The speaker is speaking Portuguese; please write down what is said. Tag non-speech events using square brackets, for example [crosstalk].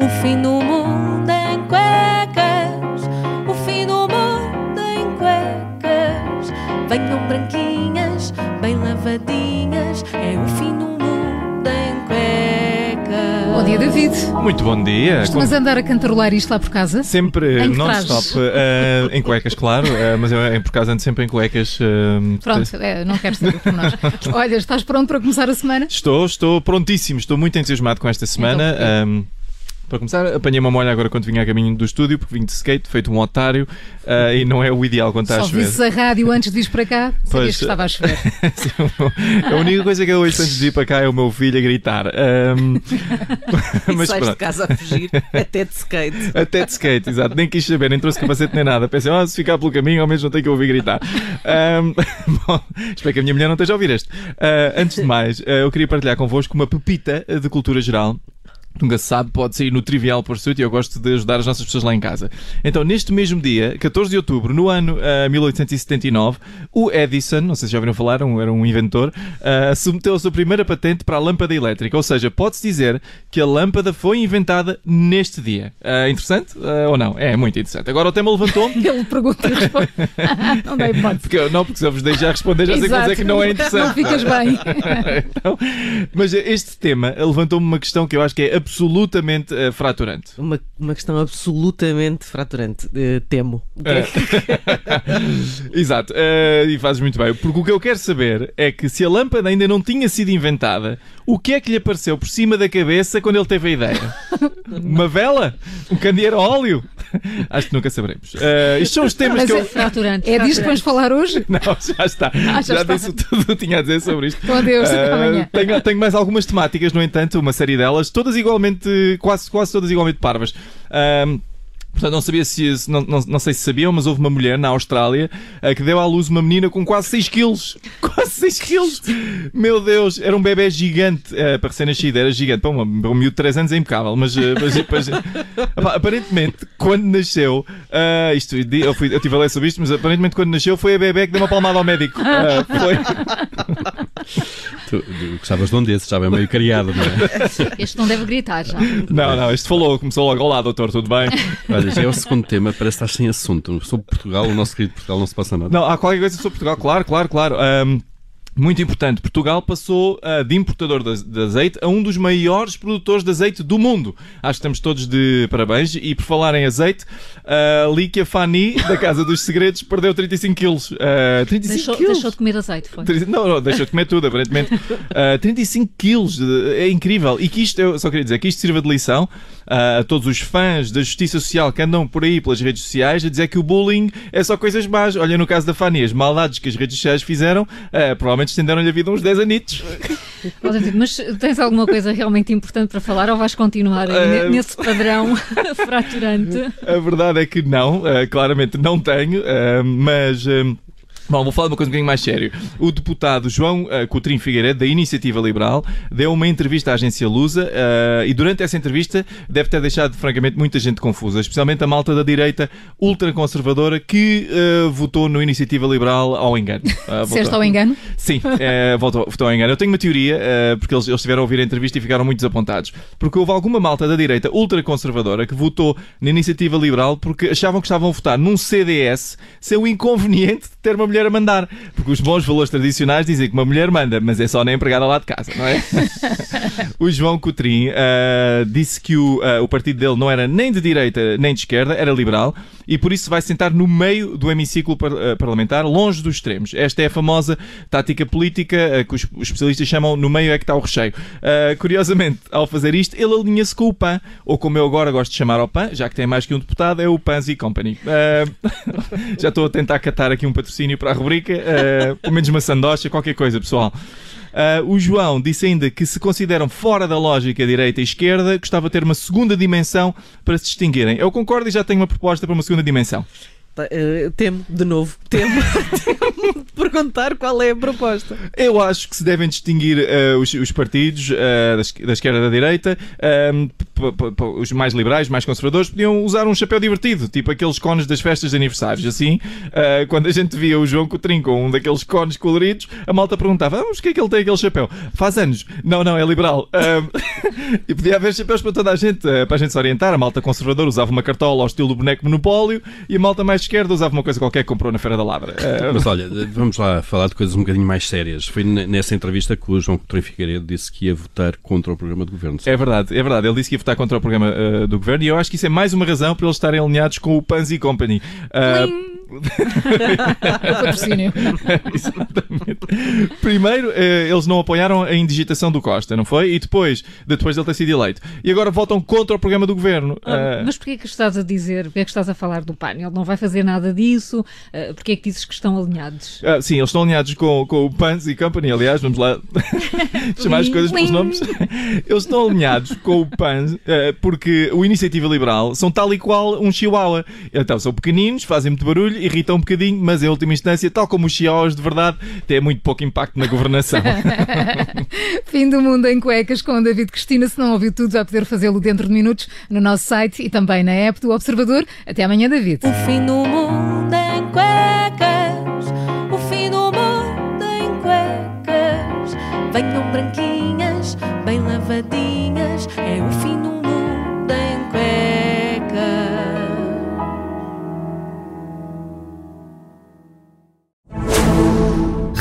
O fim do mundo em cuecas, o fim do mundo em cuecas. Venham branquinhas, bem lavadinhas, é o fim do mundo em cuecas. Bom dia, David. Muito bom dia. Costumas andar a cantarolar isto lá por casa? Sempre Em que non-stop. eh, em cuecas, claro, eh, mas eu em por acaso ando sempre em cuecas. eh, Pronto, é, não quero saber por nós. [laughs] Olha, estás pronto para começar a semana? Estou, estou prontíssimo, estou muito entusiasmado com esta semana. Ahm, para começar, apanhei uma molha agora quando vinha a caminho do estúdio, porque vim de skate, feito um otário, ah, e não é o ideal quando está Só a chover. visses a rádio antes de ir para cá, [laughs] sabias Pois, que estava a chover. [laughs] a única coisa que eu ouço antes de ir para cá é o meu filho a gritar. E [laughs] mas sais de casa a fugir, até de skate. Até de skate, exato. Nem quis saber, nem trouxe capacete nem nada. Pensei, oh, se ficar pelo caminho, ao menos não tenho que ouvir gritar. Ahm, bom, espero que a minha mulher não esteja a ouvir este. Ah, antes de mais, ah, eu queria partilhar convosco uma pepita de cultura geral. Nunca se sabe, pode sair no Trivial Pursuit e eu gosto de ajudar as nossas pessoas lá em casa. Então, neste mesmo dia, 14 de outubro, no ano ah, 1879, o Edison, não sei se já ouviram falar, um- era um inventor, ah, submeteu a sua primeira patente para a lâmpada elétrica. Ou seja, pode-se dizer que a lâmpada foi inventada neste dia. Ah, interessante ou não? É muito interessante. Agora o tema levantou-me. [laughs] Ele pergunta e responde. não dá hipótese. Porque, não, porque se eu vos deixar responder, já sei que vou dizer Exato. que não é interessante. Não ficas bem. [laughs] Então, mas este tema levantou-me uma questão que eu acho que é absolutamente eh, fraturante. Uma, uma questão absolutamente fraturante. Eh, temo. É [laughs] Exato, eh, e fazes muito bem. Porque o que eu quero saber é que se a lâmpada ainda não tinha sido inventada, o que é que lhe apareceu por cima da cabeça quando ele teve a ideia? [laughs] Uma vela? Um candeeiro a óleo? Acho que nunca saberemos. Estes são os temas Mas que eu. é- Fraturante. É disto que vamos falar hoje? [laughs] Não, já está. Ah, já já está. disse tudo o que tinha a dizer sobre isto. Então, adeus, até amanhã. tenho, tenho mais algumas temáticas, no entanto, uma série delas, todas igualmente, quase, quase todas igualmente parvas. Ahm, Portanto, não sabia se, não, não, não sei se sabiam, mas houve uma mulher na Austrália ah, que deu à luz uma menina com quase 6 quilos. [laughs] Quase 6 quilos! Meu Deus, era um bebê gigante ah, para recém-nascido, era gigante. Para um, um miúdo de 3 anos é impecável, mas, ah, mas- mas- Epá, aparentemente, quando nasceu, ah, isto, eu, fui, eu estive a ler sobre isto, mas aparentemente quando nasceu foi a bebê que deu uma palmada ao médico. Ah, foi. [laughs] Tu, tu gostavas de um desses, já bem meio criado, não é? [laughs] Este não deve gritar já. Não, não, este falou, começou logo. Olá, doutor, tudo bem? [laughs] Olha, já é o segundo tema, parece que estás sem assunto. Sobre Portugal, o nosso querido Portugal, não se passa nada. Não, há qualquer coisa sobre Portugal, claro, claro, claro. Ahm, muito importante, Portugal passou ah, de importador de, de azeite a um dos maiores produtores de azeite do mundo. Acho que estamos todos de parabéns. E por falar em azeite, a Líquia Fani, da Casa dos Segredos, perdeu 35 quilos. Ah, 35 Deixou, quilos? deixou de comer azeite, foi. 30 Não, não, deixa de comer tudo, aparentemente. [laughs] Uh, 35 quilos, é incrível. E que isto, eu só queria dizer, que isto sirva de lição uh, a todos os fãs da justiça social que andam por aí pelas redes sociais a dizer que o bullying é só coisas más. Olha, no caso da Fanny, as maldades que as redes sociais fizeram, uh, estenderam-lhe a vida uns 10 anitos. David, Mas tens alguma coisa realmente importante para falar ou vais continuar ne- nesse padrão [laughs] fraturante? A verdade é que não, uh, claramente não tenho, uh, mas. Bom, vou falar de uma coisa um bocadinho mais sério. O deputado João uh, Coutrinho Figueiredo, da Iniciativa Liberal, deu uma entrevista à agência Lusa uh, e durante essa entrevista deve ter deixado, francamente, muita gente confusa, especialmente a malta da direita ultraconservadora que uh, votou no Iniciativa Liberal ao engano. [laughs] Uh, Disseste ao engano? Sim, eh, [laughs] votou, votou ao engano. Eu tenho uma teoria, porque eles, eles estiveram a ouvir a entrevista e ficaram muito desapontados. Porque houve alguma malta da direita ultraconservadora que votou na iniciativa liberal porque achavam que estavam a votar num CDS sem o inconveniente de ter uma mulher a mandar. Porque os bons valores tradicionais dizem que uma mulher manda, mas é só na empregada lá de casa, não é? [laughs] o João Coutrinho eh, disse que o, eh, o partido dele não era nem de direita nem de esquerda, era liberal, e por isso vai sentar no meio do hemiciclo eh, parlamentar, longe dos extremos. Esta é a famosa tática política eh, que os, especialistas chamam no meio é que está o recheio. Eh, curiosamente, ao fazer isto, ele alinha-se com o PAN, ou como eu agora gosto de chamar ao PAN, já que tem mais que um deputado, é o Panzi Company. Eh, [laughs] já estou a tentar catar aqui um patrocínio para a rubrica, eh, pelo menos uma sandocha, qualquer coisa, pessoal. Ah, o João disse ainda que se consideram fora da lógica direita e esquerda, gostava de ter uma segunda dimensão para se distinguirem. Eu concordo e já tenho uma proposta para uma segunda dimensão. Tá, eh, temo, de novo, temo. [laughs] temo. perguntar qual é a proposta. Eu acho que se devem distinguir uh, os, os, partidos uh, da, da, esquerda e da direita. Uh, os mais liberais, mais conservadores, podiam usar um chapéu divertido, tipo aqueles cones das festas de aniversários. Assim, quando a gente via o João Coutrinho com um daqueles cones coloridos, a malta perguntava: ah, mas que é que ele tem aquele chapéu? Faz anos. Não, não, é liberal. [laughs] e podia haver chapéus para toda a gente, para a gente se orientar. A malta conservadora usava uma cartola ao estilo do boneco Monopólio e a malta mais esquerda usava uma coisa qualquer que comprou na Feira da Lavra. Mas [laughs] olha, vamos lá falar de coisas um bocadinho mais sérias. Foi nessa entrevista que o João Coutinho Figueiredo disse que ia votar contra o programa do governo. É verdade, é verdade. Ele disse que ia votar contra o programa uh, do governo e eu acho que isso é mais uma razão para eles estarem alinhados com o Panzi Company. Uh, [laughs] patrocínio. [laughs] Exatamente. Primeiro, eh, eles não apoiaram a indigitação do Costa, não foi? E depois, depois ele ter sido eleito. E agora votam contra o programa do governo. Ah, uh... Mas porquê é que estás a dizer, porquê é que estás a falar do PAN? Ele não vai fazer nada disso? Uh, porquê é que dizes que estão alinhados? Uh, sim, eles estão alinhados com, com o Pans e Company, aliás, vamos lá [laughs] chamar as coisas pelos nomes. Eles estão alinhados com o PAN uh, porque o Iniciativa Liberal são tal e qual um chihuahua. Então, são pequeninos, fazem muito barulho irrita um bocadinho, mas em última instância, tal como os chiaos de verdade, tem muito pouco impacto na governação. [laughs] Fim do mundo em cuecas com David Cristina. Se não ouviu tudo, vai poder fazê-lo dentro de minutos no nosso site e também na app do Observador. Até amanhã, David. O fim do mundo em cuecas. O fim do mundo em cuecas. Venham branquinhas, bem lavadinhas. É o fim do